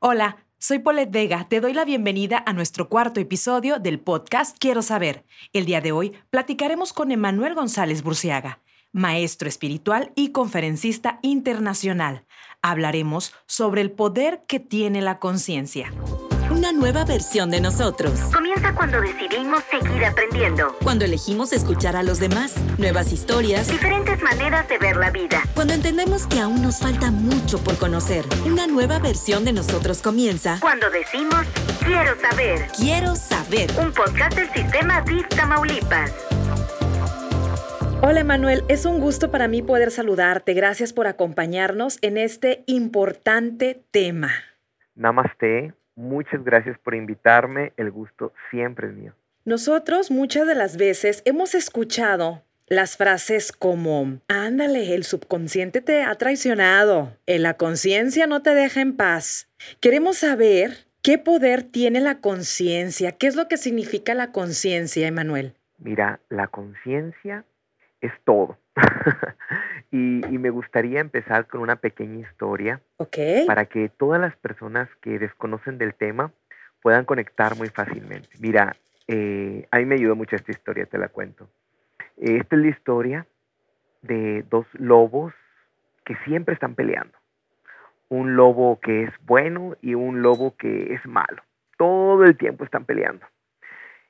Hola, soy Polet Vega. Te doy la bienvenida a nuestro cuarto episodio del podcast Quiero Saber. El día de hoy platicaremos con Emanuel González Burciaga, maestro espiritual y conferencista internacional. Hablaremos sobre el poder que tiene la conciencia. Una nueva versión de nosotros. Comienza cuando decidimos seguir aprendiendo. Cuando elegimos escuchar a los demás. Nuevas historias. Diferentes maneras de ver la vida. Cuando entendemos que aún nos falta mucho por conocer. Una nueva versión de nosotros comienza. Cuando decimos quiero saber. Quiero saber. Un podcast del sistema DIF Tamaulipas. Hola Manuel, es un gusto para mí poder saludarte. Gracias por acompañarnos en este importante tema. Namaste, muchas gracias por invitarme, el gusto siempre es mío. Nosotros muchas de las veces hemos escuchado las frases como, ándale, el subconsciente te ha traicionado, en la conciencia no te deja en paz. Queremos saber qué poder tiene la conciencia, qué es lo que significa la conciencia, Emanuel. Mira, la conciencia es todo. y, y, me gustaría empezar con una pequeña historia para que todas las personas que desconocen del tema puedan conectar muy fácilmente. Mira, eh, a mí me ayudó mucho esta historia, te la cuento. Eh, esta es la historia de dos lobos que siempre están peleando. Un lobo que es bueno y un lobo que es malo. Todo el tiempo están peleando.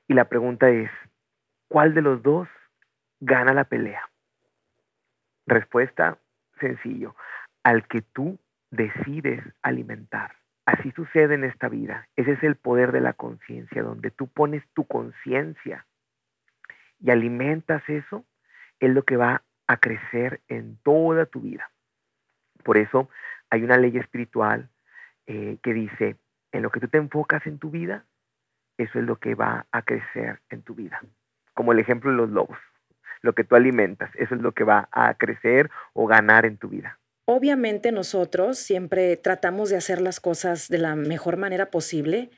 Y la pregunta es, ¿cuál de los dos gana la pelea? Respuesta sencillo, al que tú decides alimentar. Así sucede en esta vida. Ese es el poder de la conciencia, donde tú pones tu conciencia y alimentas eso, es lo que va a crecer en toda tu vida. Por eso hay una ley espiritual eh, que dice, en lo que tú te enfocas en tu vida, eso es lo que va a crecer en tu vida. Como el ejemplo de los lobos lo que tú alimentas, eso es lo que va a crecer o ganar en tu vida. Obviamente nosotros siempre tratamos de hacer las cosas de la mejor manera posible,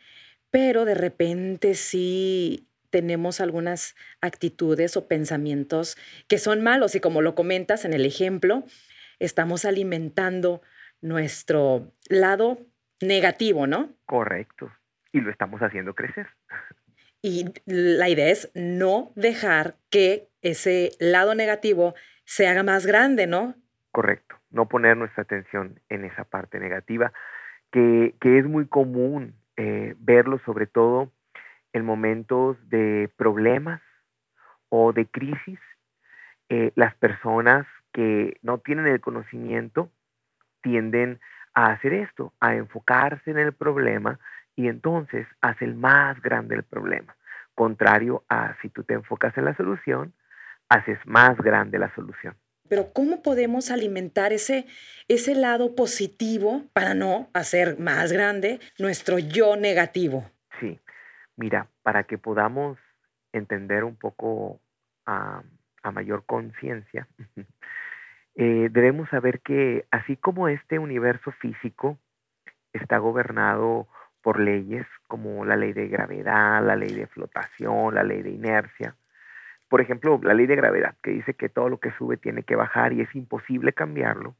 pero de repente sí tenemos algunas actitudes o pensamientos que son malos y como lo comentas en el ejemplo, estamos alimentando nuestro lado negativo, ¿no? Correcto. Y lo estamos haciendo crecer. Y la idea es no dejar que ese lado negativo se haga más grande, ¿no? Correcto, no poner nuestra atención en esa parte negativa, que, que es muy común eh, verlo sobre todo en momentos de problemas o de crisis. Eh, las personas que no tienen el conocimiento tienden a hacer esto, a enfocarse en el problema y entonces hace el más grande el problema. Contrario a si tú te enfocas en la solución, haces más grande la solución. Pero ¿cómo podemos alimentar ese, ese lado positivo para no hacer más grande nuestro yo negativo? Sí, mira, para que podamos entender un poco a, a mayor conciencia, eh, debemos saber que así como este universo físico está gobernado por leyes como la ley de gravedad, la ley de flotación, la ley de inercia, por ejemplo, la ley de gravedad, que dice que todo lo que sube tiene que bajar y es imposible cambiarlo.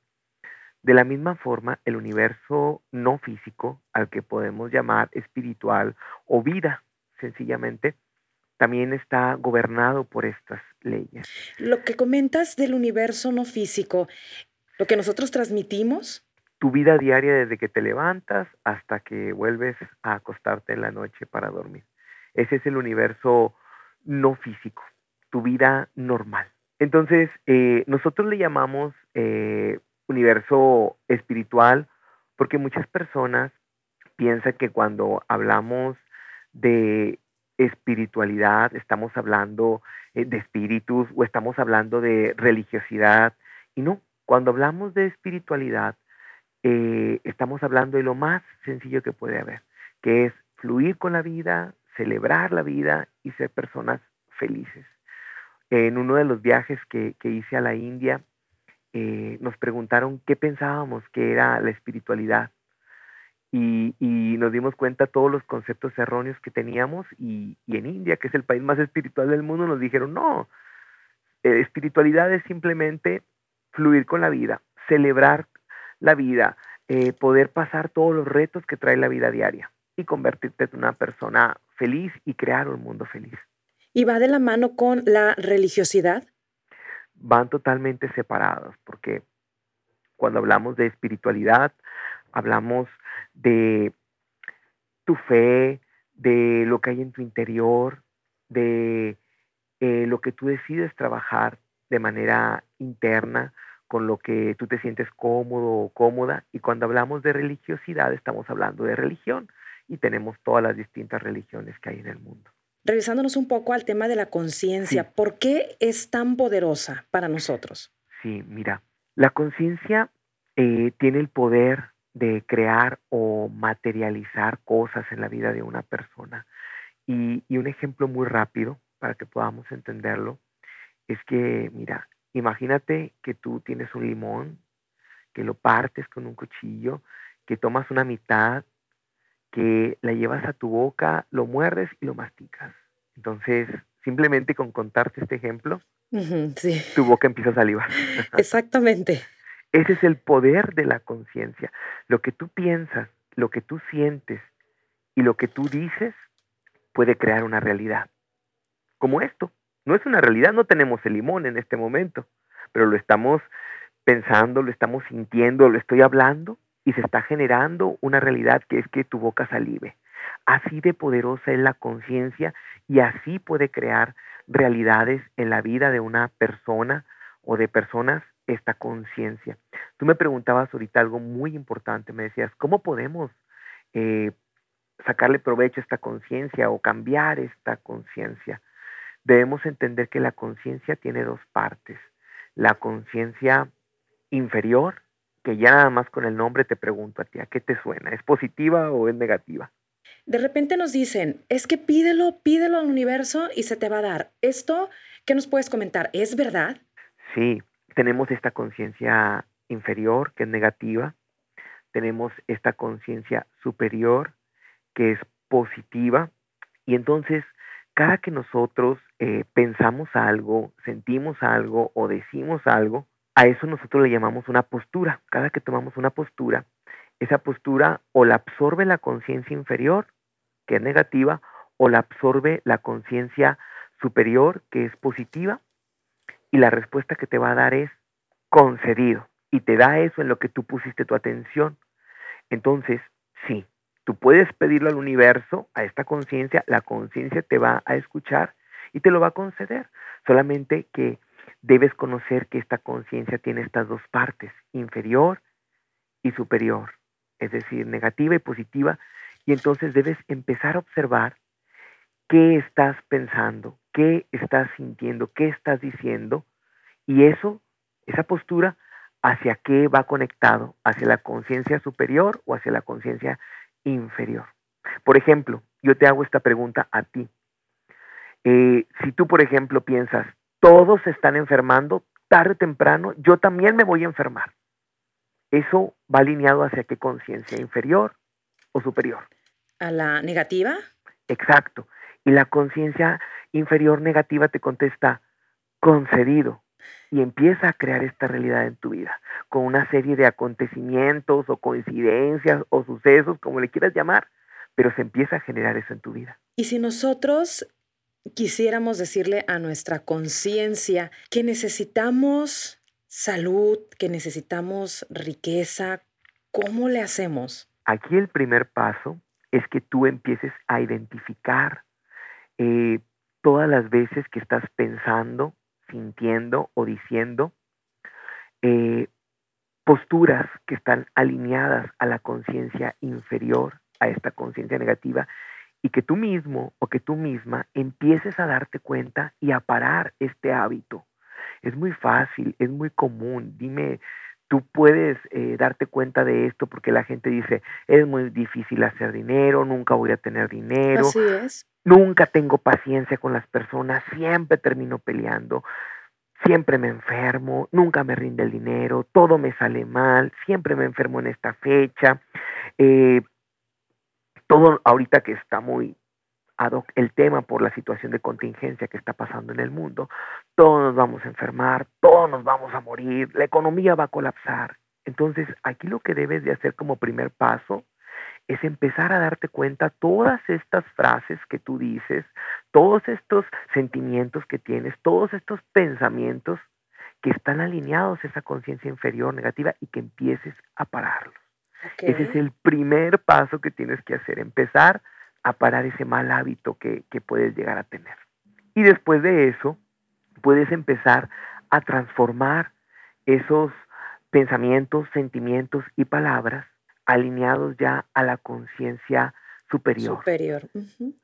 De la misma forma, el universo no físico, al que podemos llamar espiritual o vida, sencillamente, también está gobernado por estas leyes. Lo que comentas del universo no físico, lo que nosotros transmitimos. Tu vida diaria desde que te levantas hasta que vuelves a acostarte en la noche para dormir. Ese es el universo no físico tu vida normal. Entonces, eh, nosotros le llamamos eh, universo espiritual porque muchas personas piensan que cuando hablamos de espiritualidad estamos hablando eh, de espíritus o estamos hablando de religiosidad. Y no, cuando hablamos de espiritualidad eh, estamos hablando de lo más sencillo que puede haber, que es fluir con la vida, celebrar la vida y ser personas felices en uno de los viajes que, que hice a la India, eh, nos preguntaron qué pensábamos que era la espiritualidad. Y, nos dimos cuenta todos los conceptos erróneos que teníamos y, y, en India, que es el país más espiritual del mundo, nos dijeron, no, eh, espiritualidad es simplemente fluir con la vida, celebrar la vida, eh, poder pasar todos los retos que trae la vida diaria y convertirte en una persona feliz y crear un mundo feliz. ¿Y va de la mano con la religiosidad? Van totalmente separados, porque cuando hablamos de espiritualidad, hablamos de tu fe, de lo que hay en tu interior, de eh, lo que tú decides trabajar de manera interna, con lo que tú te sientes cómodo o cómoda. Y cuando hablamos de religiosidad, estamos hablando de religión y tenemos todas las distintas religiones que hay en el mundo. Revisándonos un poco al tema de la conciencia, ¿por qué es tan poderosa para nosotros? Sí, mira, la conciencia eh, tiene el poder de crear o materializar cosas en la vida de una persona. Y, y un ejemplo muy rápido para que podamos entenderlo es que, mira, imagínate que tú tienes un limón, que lo partes con un cuchillo, que tomas una mitad, que la llevas a tu boca, lo muerdes y lo masticas. Entonces, simplemente con contarte este ejemplo, tu boca empieza a salivar. Exactamente. Ese es el poder de la conciencia. Lo que tú piensas, lo que tú sientes y lo que tú dices puede crear una realidad. Como esto. No es una realidad, no tenemos el limón en este momento, pero lo estamos pensando, lo estamos sintiendo, lo estoy hablando y se está generando una realidad que es que tu boca salive. Así de poderosa es la conciencia y así puede crear realidades en la vida de una persona o de personas esta conciencia. Tú me preguntabas ahorita algo muy importante, me decías, ¿cómo podemos eh, sacarle provecho a esta conciencia o cambiar esta conciencia? Debemos entender que la conciencia tiene dos partes. La conciencia inferior, que ya nada más con el nombre te pregunto a ti, ¿a qué te suena? ¿Es positiva o es negativa? De repente nos dicen, es que pídelo, pídelo al universo y se te va a dar. ¿Esto qué nos puedes comentar? ¿Es verdad? Sí, tenemos esta conciencia inferior, que es negativa, tenemos esta conciencia superior, que es positiva, y entonces cada que nosotros eh, pensamos algo, sentimos algo o decimos algo, a eso nosotros le llamamos una postura. Cada que tomamos una postura, esa postura o la absorbe la conciencia inferior, que es negativa, o la absorbe la conciencia superior, que es positiva, y la respuesta que te va a dar es concedido y te da eso en lo que tú pusiste tu atención. Entonces, sí, tú puedes pedirlo al universo, a esta conciencia, la conciencia te va a escuchar y te lo va a conceder. Solamente que debes conocer que esta conciencia tiene estas dos partes, inferior y superior, es decir, negativa y positiva, y entonces debes empezar a observar qué estás pensando, qué estás sintiendo, qué estás diciendo, y eso, esa postura, hacia qué va conectado, hacia la conciencia superior o hacia la conciencia inferior. Por ejemplo, yo te hago esta pregunta a ti. Eh, si tú, por ejemplo, piensas, todos están enfermando, tarde o temprano, yo también me voy a enfermar. Eso va alineado hacia qué conciencia, inferior o superior. ¿A la negativa? Exacto. Y la conciencia inferior negativa te contesta, concedido. Y empieza a crear esta realidad en tu vida, con una serie de acontecimientos o coincidencias o sucesos, como le quieras llamar, pero se empieza a generar eso en tu vida. Y si nosotros quisiéramos decirle a nuestra conciencia que necesitamos salud, que necesitamos riqueza, ¿cómo le hacemos? Aquí el primer paso es que tú empieces a identificar eh, todas las veces que estás pensando, sintiendo o diciendo eh, posturas que están alineadas a la conciencia inferior, a esta conciencia negativa, y que tú mismo o que tú misma empieces a darte cuenta y a parar este hábito. Es muy fácil, es muy común. Dime, tú puedes eh, darte cuenta de esto porque la gente dice, es muy difícil hacer dinero, nunca voy a tener dinero. Así es. Nunca tengo paciencia con las personas, siempre termino peleando, siempre me enfermo, nunca me rinde el dinero, todo me sale mal, siempre me enfermo en esta fecha. Eh, todo ahorita que está muy ad hoc el tema por la situación de contingencia que está pasando en el mundo, todos nos vamos a enfermar, todos nos vamos a morir, la economía va a colapsar. Entonces, aquí lo que debes de hacer como primer paso es empezar a darte cuenta todas estas frases que tú dices, todos estos sentimientos que tienes, todos estos pensamientos que están alineados a esa conciencia inferior negativa y que empieces a pararlos. Ese es el primer paso que tienes que hacer, empezar a parar ese mal hábito que, que puedes llegar a tener. Y después de eso, puedes empezar a transformar esos pensamientos, sentimientos y palabras alineados ya a la conciencia superior. Superior.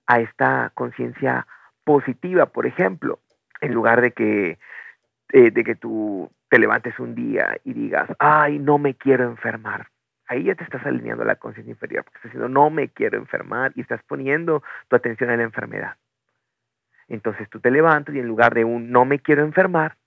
A esta conciencia positiva, por ejemplo, en lugar de que, eh, de que tú te levantes un día y digas, ay, no me quiero enfermar. Ahí ya te estás alineando a la conciencia inferior, porque estás diciendo, no me quiero enfermar y estás poniendo tu atención a la enfermedad. Entonces tú te levantas y en lugar de un no me quiero enfermar,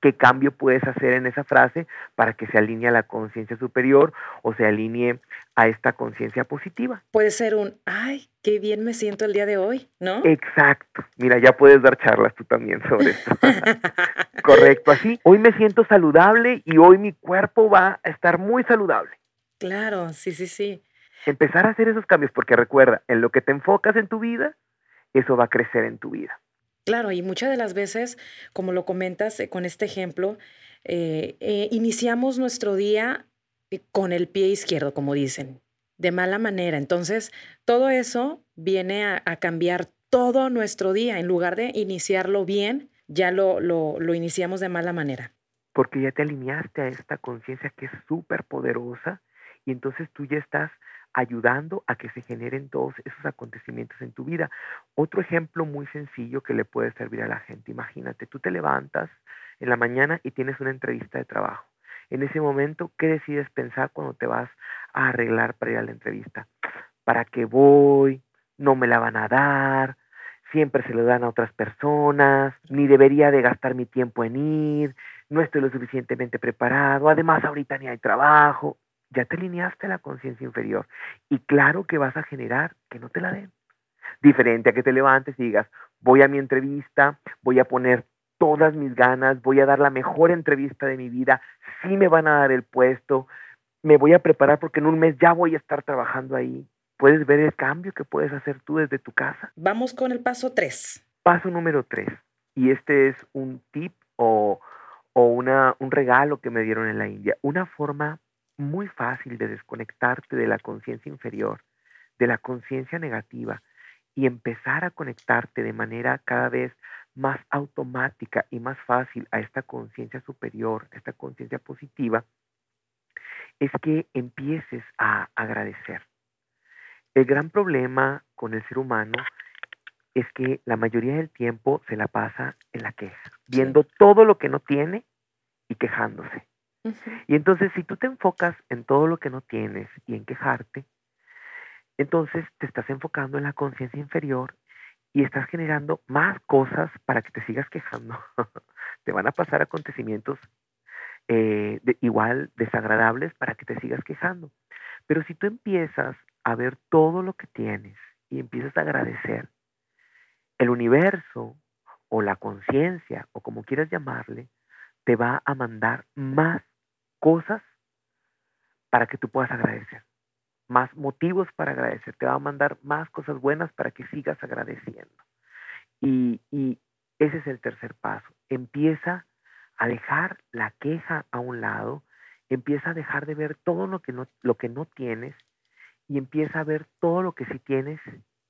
qué cambio puedes hacer en esa frase para que se alinee a la conciencia superior o se alinee a esta conciencia positiva. Puede ser un, ay, qué bien me siento el día de hoy, ¿no? Exacto. Mira, ya puedes dar charlas tú también sobre esto. Correcto, así. Hoy me siento saludable y hoy mi cuerpo va a estar muy saludable. Claro, sí, sí, sí. Empezar a hacer esos cambios, porque recuerda, en lo que te enfocas en tu vida, eso va a crecer en tu vida. Claro, y muchas de las veces, como lo comentas eh, con este ejemplo, eh, eh, iniciamos nuestro día con el pie izquierdo, como dicen, de mala manera. Entonces, todo eso viene a, cambiar todo nuestro día. En lugar de iniciarlo bien, ya lo, lo, lo iniciamos de mala manera. Porque ya te alineaste a esta conciencia que es súper poderosa y entonces tú ya estás ayudando a que se generen todos esos acontecimientos en tu vida. Otro ejemplo muy sencillo que le puede servir a la gente, imagínate, tú te levantas en la mañana y tienes una entrevista de trabajo. En ese momento, ¿qué decides pensar cuando te vas a arreglar para ir a la entrevista? ¿Para qué voy? ¿No me la van a dar? Siempre se lo dan a otras personas, ni debería de gastar mi tiempo en ir, no estoy lo suficientemente preparado, además ahorita ni hay trabajo ya te alineaste a la conciencia inferior y claro que vas a generar que no te la den. Diferente a que te levantes y digas, voy a mi entrevista, voy a poner todas mis ganas, voy a dar la mejor entrevista de mi vida, sí me van a dar el puesto, me voy a preparar porque en un mes ya voy a estar trabajando ahí. Puedes ver el cambio que puedes hacer tú desde tu casa. Vamos con el paso 3. Paso número 3. Y este es un tip o, o una, un regalo que me dieron en la India. Una forma muy fácil de desconectarte de la conciencia inferior, de la conciencia negativa y empezar a conectarte de manera cada vez más automática y más fácil a esta conciencia superior, a esta conciencia positiva, es que empieces a agradecer. El gran problema con el ser humano es que la mayoría del tiempo se la pasa en la queja, viendo todo lo que no tiene y quejándose. Y entonces si tú te enfocas en todo lo que no tienes y en quejarte, entonces te estás enfocando en la conciencia inferior y estás generando más cosas para que te sigas quejando. te van a pasar acontecimientos eh, igual desagradables para que te sigas quejando. Pero si tú empiezas a ver todo lo que tienes y empiezas a agradecer, el universo o la conciencia o como quieras llamarle, te va a mandar más cosas para que tú puedas agradecer, más motivos para agradecer, te va a mandar más cosas buenas para que sigas agradeciendo. Y, ese es el tercer paso. Empieza a dejar la queja a un lado, empieza a dejar de ver todo lo que no, lo que no tienes y empieza a ver todo lo que sí tienes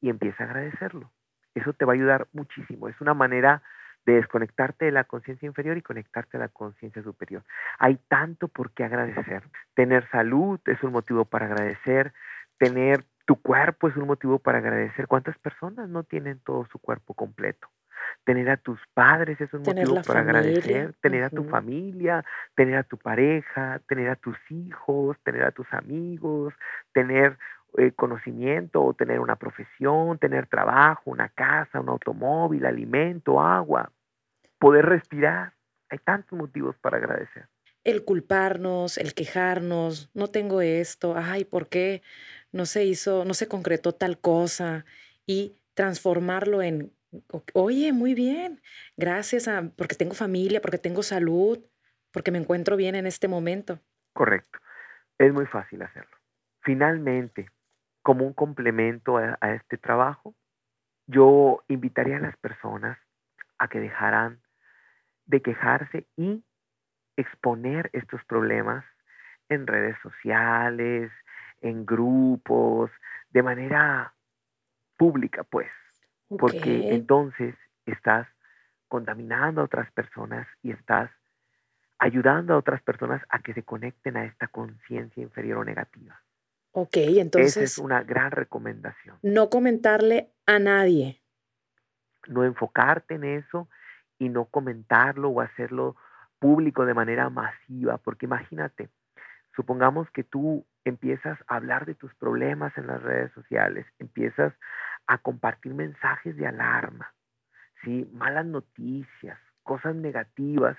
y empieza a agradecerlo. Eso te va a ayudar muchísimo. Es una manera de desconectarte de la conciencia inferior y conectarte a la conciencia superior. Hay tanto por qué agradecer. Tener salud es un motivo para agradecer, tener tu cuerpo es un motivo para agradecer. ¿Cuántas personas no tienen todo su cuerpo completo? Tener a tus padres es un motivo para agradecer, tener a tu familia, tener a tu pareja, tener a tus hijos, tener a tus amigos, tener eh, conocimiento o tener una profesión, tener trabajo, una casa, un automóvil, alimento, agua poder respirar. Hay tantos motivos para agradecer. El culparnos, el quejarnos, no tengo esto, ay, ¿por qué no se hizo, no se concretó tal cosa? Y transformarlo en, oye, muy bien, gracias a, porque tengo familia, porque tengo salud, porque me encuentro bien en este momento. Correcto. Es muy fácil hacerlo. Finalmente, como un complemento a, a este trabajo, yo invitaría a las personas a que dejaran de quejarse y exponer estos problemas en redes sociales, en grupos, de manera pública, pues. Porque entonces estás contaminando a otras personas y estás ayudando a otras personas a que se conecten a esta conciencia inferior o negativa. Ok, entonces. Esa es una gran recomendación. No comentarle a nadie. No enfocarte en eso y no comentarlo o hacerlo público de manera masiva, porque imagínate, supongamos que tú empiezas a hablar de tus problemas en las redes sociales, empiezas a compartir mensajes de alarma, ¿sí? malas noticias, cosas negativas,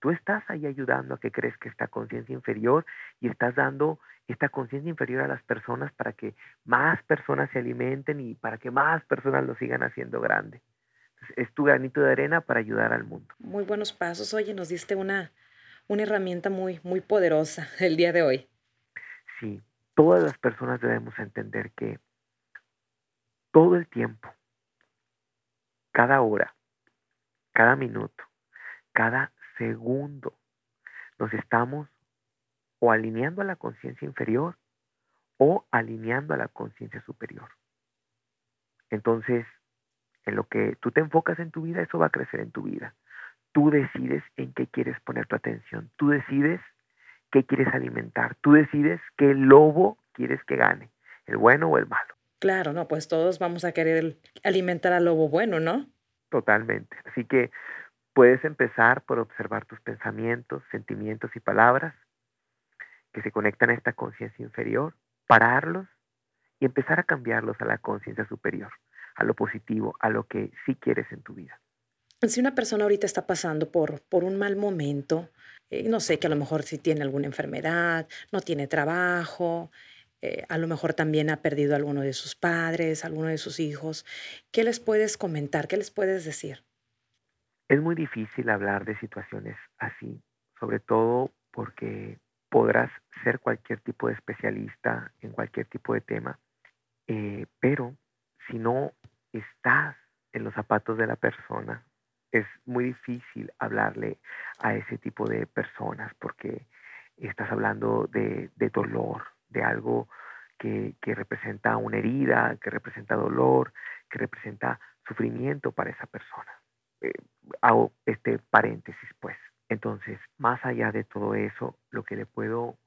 tú estás ahí ayudando a que crezca esta conciencia inferior y estás dando esta conciencia inferior a las personas para que más personas se alimenten y para que más personas lo sigan haciendo grande. Es tu granito de arena para ayudar al mundo. Muy buenos pasos. Oye, nos diste una, una herramienta muy, muy poderosa el día de hoy. Sí, todas las personas debemos entender que todo el tiempo, cada hora, cada minuto, cada segundo nos estamos o alineando a la conciencia inferior o alineando a la conciencia superior. Entonces, en lo que tú te enfocas en tu vida, eso va a crecer en tu vida. Tú decides en qué quieres poner tu atención. Tú decides qué quieres alimentar. Tú decides qué lobo quieres que gane, el bueno o el malo. Claro, no, pues todos vamos a querer alimentar al lobo bueno, ¿no? Totalmente. Así que Puedes empezar por observar tus pensamientos, sentimientos y palabras que se conectan a esta conciencia inferior, pararlos y empezar a cambiarlos a la conciencia superior, a lo positivo, a lo que sí quieres en tu vida. Si una persona ahorita está pasando por, por un mal momento, eh, no sé, que a lo mejor si tiene alguna enfermedad, no tiene trabajo, eh, a lo mejor también ha perdido a alguno de sus padres, a alguno de sus hijos, ¿qué les puedes comentar? ¿Qué les puedes decir? Es muy difícil hablar de situaciones así, sobre todo porque podrás ser cualquier tipo de especialista en cualquier tipo de tema, eh, pero si no estás en los zapatos de la persona, es muy difícil hablarle a ese tipo de personas porque estás hablando de, dolor, de algo que, que, representa una herida, que representa dolor, que representa sufrimiento para esa persona. Eh, hago este paréntesis, pues. Entonces, más allá de todo eso, lo que le puedo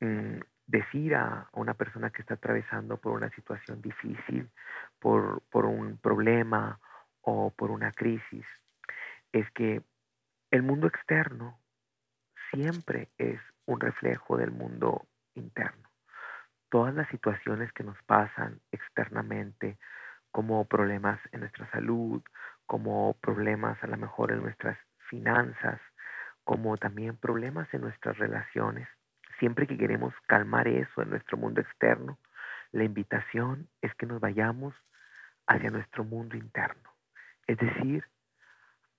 mm, decir a, una persona que está atravesando por una situación difícil, por, por un problema o por una crisis, es que el mundo externo siempre es un reflejo del mundo interno. Todas las situaciones que nos pasan externamente, como problemas en nuestra salud, como problemas a lo mejor en nuestras finanzas, como también problemas en nuestras relaciones. Siempre que queremos calmar eso en nuestro mundo externo, la invitación es que nos vayamos hacia nuestro mundo interno, es decir,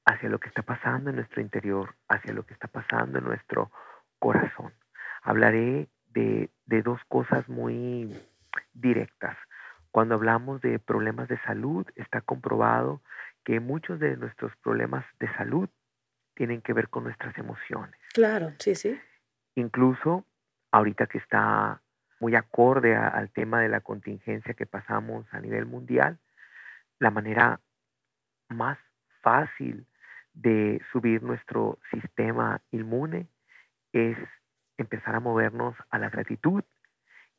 hacia lo que está pasando en nuestro interior, hacia lo que está pasando en nuestro corazón. Hablaré de, de dos cosas muy directas. Cuando hablamos de problemas de salud, está comprobado que muchos de nuestros problemas de salud tienen que ver con nuestras emociones. Claro, sí, sí. Incluso ahorita que está muy acorde al tema de la contingencia que pasamos a nivel mundial, la manera más fácil de subir nuestro sistema inmune es empezar a movernos a la gratitud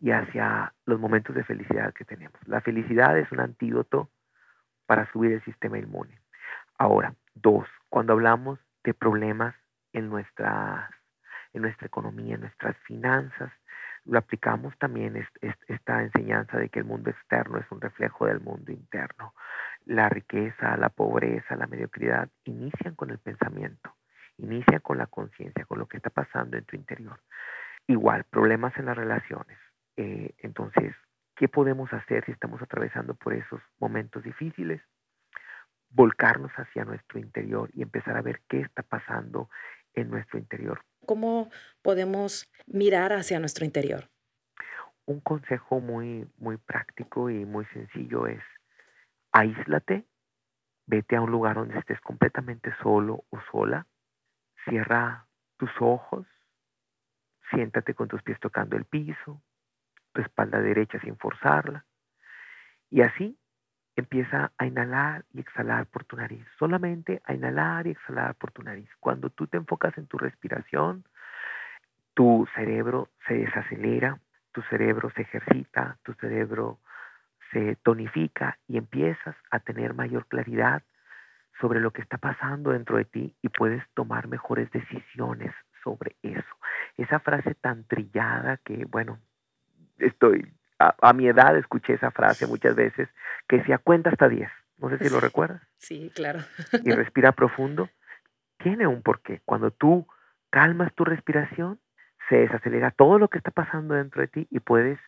y hacia los momentos de felicidad que tenemos. La felicidad es un antídoto para subir el sistema inmune. Ahora, dos, cuando hablamos de problemas en, nuestra, en nuestra economía, en nuestras finanzas, lo aplicamos también esta enseñanza de que el mundo externo es un reflejo del mundo interno. La riqueza, la pobreza, la mediocridad inician con el pensamiento, inician con la conciencia, con lo que está pasando en tu interior. Igual, problemas en las relaciones. Eh, entonces, ¿Qué podemos hacer si estamos atravesando por esos momentos difíciles? Volcarnos hacia nuestro interior y empezar a ver qué está pasando en nuestro interior. ¿Cómo podemos mirar hacia nuestro interior? Un consejo muy, muy práctico y muy sencillo es aíslate, vete a un lugar donde estés completamente solo o sola, cierra tus ojos, siéntate con tus pies tocando el piso, tu espalda derecha sin forzarla, y así empieza a inhalar y exhalar por tu nariz, solamente a inhalar y exhalar por tu nariz. Cuando tú te enfocas en tu respiración, tu cerebro se desacelera, tu cerebro se ejercita, tu cerebro se tonifica y empiezas a tener mayor claridad sobre lo que está pasando dentro de ti y puedes tomar mejores decisiones sobre eso. Esa frase tan trillada que, bueno, estoy, a, mi edad escuché esa frase muchas veces, que decía cuenta hasta 10. No sé si lo recuerdas. Sí, claro. Y respira profundo. Tiene un porqué. Cuando tú calmas tu respiración, se desacelera todo lo que está pasando dentro de ti y puedes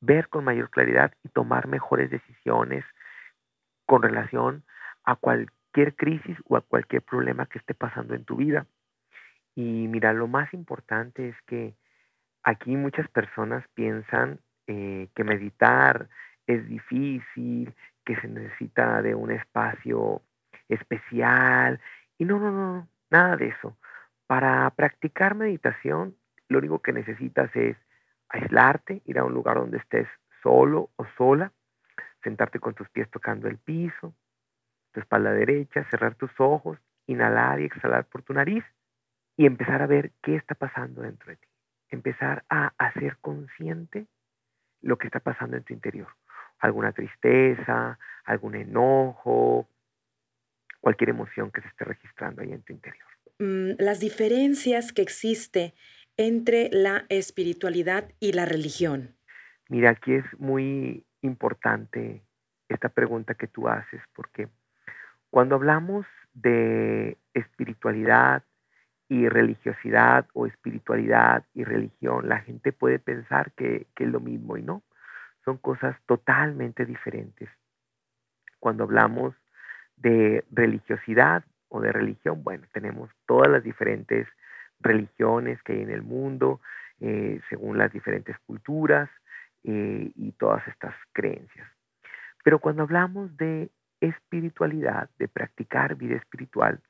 ver con mayor claridad y tomar mejores decisiones con relación a cualquier crisis o a cualquier problema que esté pasando en tu vida. Y mira, lo más importante es que aquí muchas personas piensan eh, que meditar es difícil, que se necesita de un espacio especial. Y no, no, no, nada de eso. Para practicar meditación lo único que necesitas es aislarte, ir a un lugar donde estés solo o sola, sentarte con tus pies tocando el piso, tu espalda derecha, cerrar tus ojos, inhalar y exhalar por tu nariz y empezar a ver qué está pasando dentro de ti. Empezar a hacer consciente lo que está pasando en tu interior. Alguna tristeza, algún enojo, cualquier emoción que se esté registrando ahí en tu interior. Mm, las diferencias que existe entre la espiritualidad y la religión? Mira, aquí es muy importante esta pregunta que tú haces, porque cuando hablamos de espiritualidad y religiosidad o espiritualidad y religión, la gente puede pensar que, que es lo mismo y no, son cosas totalmente diferentes. Cuando hablamos de religiosidad o de religión, bueno, tenemos todas las diferentes religiones que hay en el mundo, eh, según las diferentes culturas eh, y todas estas creencias. Pero cuando hablamos de espiritualidad, de practicar vida espiritual,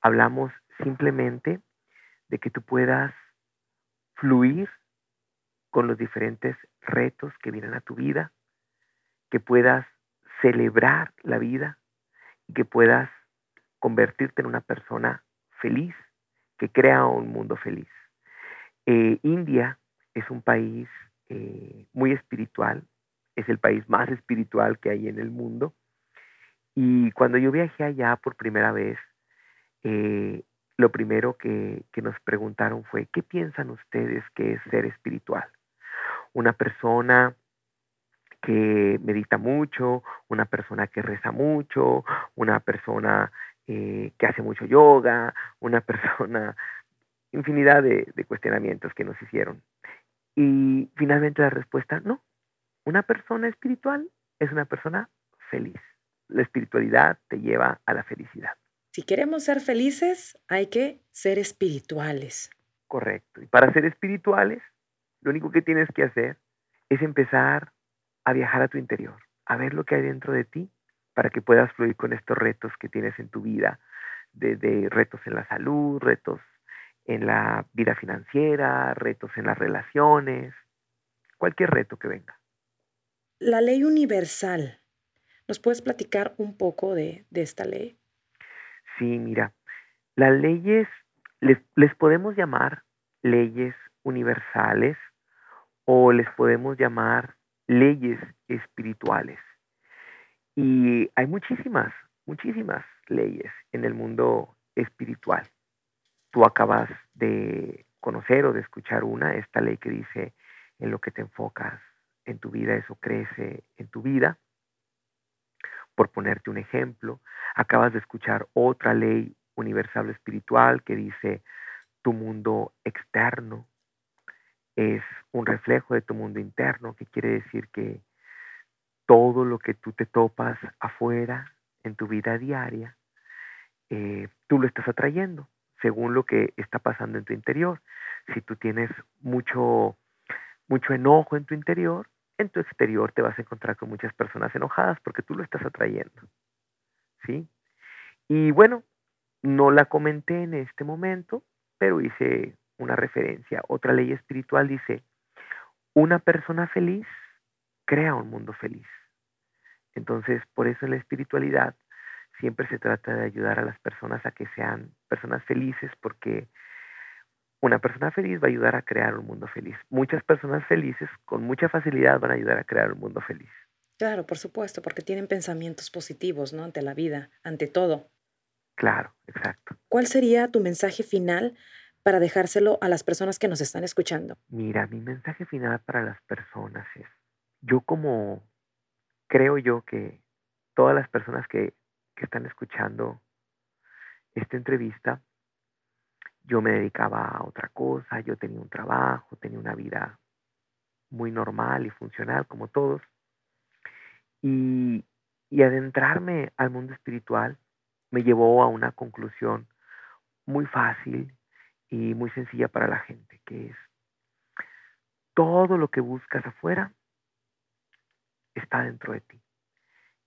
hablamos simplemente de que tú puedas fluir con los diferentes retos que vienen a tu vida, que puedas celebrar la vida y que puedas convertirte en una persona feliz que crea un mundo feliz. Eh, India es un país eh, muy espiritual, es el país más espiritual que hay en el mundo. Y cuando yo viajé allá por primera vez, eh, lo primero que, que nos preguntaron fue, ¿qué piensan ustedes que es ser espiritual? Una persona que medita mucho, una persona que reza mucho, una persona eh, que hace mucho yoga, una persona, infinidad de, de cuestionamientos que nos hicieron. Y finalmente la respuesta, no, una persona espiritual es una persona feliz. La espiritualidad te lleva a la felicidad. Si queremos ser felices, hay que ser espirituales. Correcto. Y para ser espirituales, lo único que tienes que hacer es empezar a viajar a tu interior, a ver lo que hay dentro de ti para que puedas fluir con estos retos que tienes en tu vida, desde retos en la salud, retos en la vida financiera, retos en las relaciones, cualquier reto que venga. La ley universal. ¿Nos puedes platicar un poco de, esta ley? Sí, mira, las leyes, les, les podemos llamar leyes universales o les podemos llamar leyes espirituales. Y hay muchísimas, muchísimas leyes en el mundo espiritual. Tú acabas de conocer o de escuchar una, esta ley que dice en lo que te enfocas en tu vida, eso crece en tu vida. Por ponerte un ejemplo, acabas de escuchar otra ley universal espiritual que dice tu mundo externo es un reflejo de tu mundo interno, que quiere decir que todo lo que tú te topas afuera en tu vida diaria, eh, tú lo estás atrayendo. según lo que está pasando en tu interior. Si tú tienes mucho, mucho enojo en tu interior, en tu exterior te vas a encontrar con muchas personas enojadas porque tú lo estás atrayendo. ¿Sí? Y bueno, no la comenté en este momento, pero hice una referencia. Otra ley espiritual dice, una persona feliz crea un mundo feliz. Entonces, por eso en la espiritualidad siempre se trata de ayudar a las personas a que sean personas felices, porque una persona feliz va a ayudar a crear un mundo feliz. Muchas personas felices con mucha facilidad van a ayudar a crear un mundo feliz. Claro, por supuesto, porque tienen pensamientos positivos, ¿no? Ante la vida, ante todo. Claro, exacto. ¿Cuál sería tu mensaje final para dejárselo a las personas que nos están escuchando? Mira, mi mensaje final para las personas es, yo como creo yo que todas las personas que, que están escuchando esta entrevista, yo me dedicaba a otra cosa, yo tenía un trabajo, tenía una vida muy normal y funcional como todos. Y, adentrarme al mundo espiritual me llevó a una conclusión muy fácil y muy sencilla para la gente, que es todo lo que buscas afuera está dentro de ti.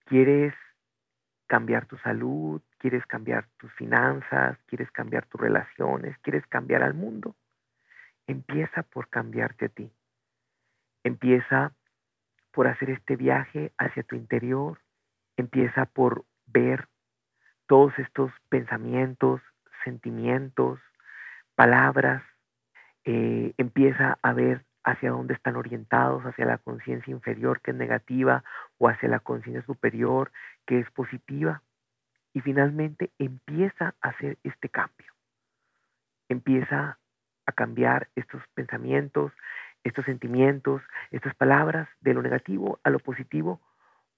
Quieres cambiar tu salud, quieres cambiar tus finanzas, quieres cambiar tus relaciones, quieres cambiar al mundo. Empieza por cambiarte a ti. Empieza por hacer este viaje hacia tu interior. Empieza por ver todos estos pensamientos, sentimientos, palabras, eh, empieza a ver hacia dónde están orientados, hacia la conciencia inferior que es negativa o hacia la conciencia superior que es positiva. Y finalmente empieza a hacer este cambio. Empieza a cambiar estos pensamientos, estos sentimientos, estas palabras de lo negativo a lo positivo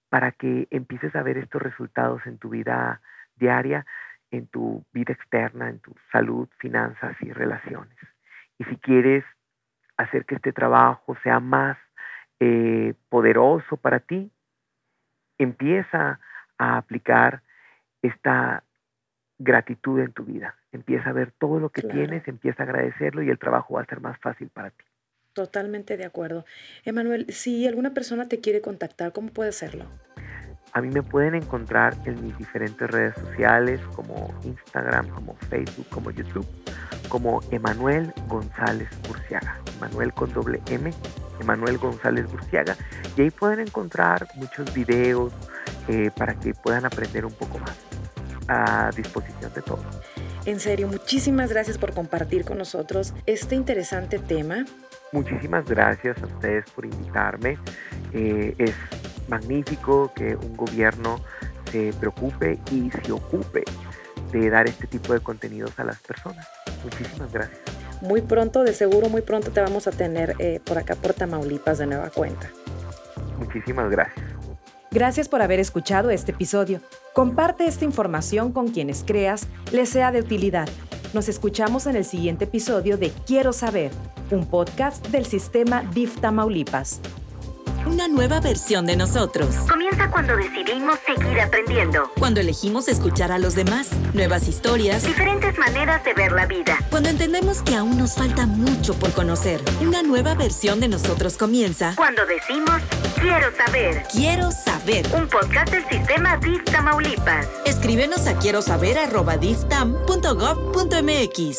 para que empieces a ver estos resultados en tu vida diaria, en tu vida externa, en tu salud, finanzas y relaciones. Y si quieres hacer que este trabajo sea más eh, poderoso para ti, empieza a aplicar esta gratitud en tu vida. Empieza a ver todo lo que tienes, empieza a agradecerlo y el trabajo va a ser más fácil para ti. Totalmente de acuerdo. Emanuel, si alguna persona te quiere contactar, ¿cómo puede hacerlo? A mí me pueden encontrar en mis diferentes redes sociales como Instagram, como Facebook, como YouTube, como Emanuel González Burciaga. Emanuel con doble M, Emanuel González Burciaga. Y ahí pueden encontrar muchos videos eh, para que puedan aprender un poco más a disposición de todos. En serio, muchísimas gracias por compartir con nosotros este interesante tema. Muchísimas gracias a ustedes por invitarme. Eh, es magnífico que un gobierno se preocupe y se ocupe de dar este tipo de contenidos a las personas. Muchísimas gracias. Muy pronto, de seguro muy pronto te vamos a tener eh, por acá por Tamaulipas de nueva cuenta. Muchísimas gracias. Gracias por haber escuchado este episodio. Comparte esta información con quienes creas les sea de utilidad. Nos escuchamos en el siguiente episodio de Quiero Saber, un podcast del sistema DIF Tamaulipas. Una nueva versión de nosotros. Comienza cuando decidimos seguir aprendiendo. Cuando elegimos escuchar a los demás, nuevas historias, Diferentes maneras de ver la vida. cuando entendemos que aún nos falta mucho por conocer. Una nueva versión de nosotros comienza. Cuando decimos quiero saber. Quiero saber. Un podcast del sistema DIF Tamaulipas. Escríbenos a quiero saber arroba diftam.gov.mx.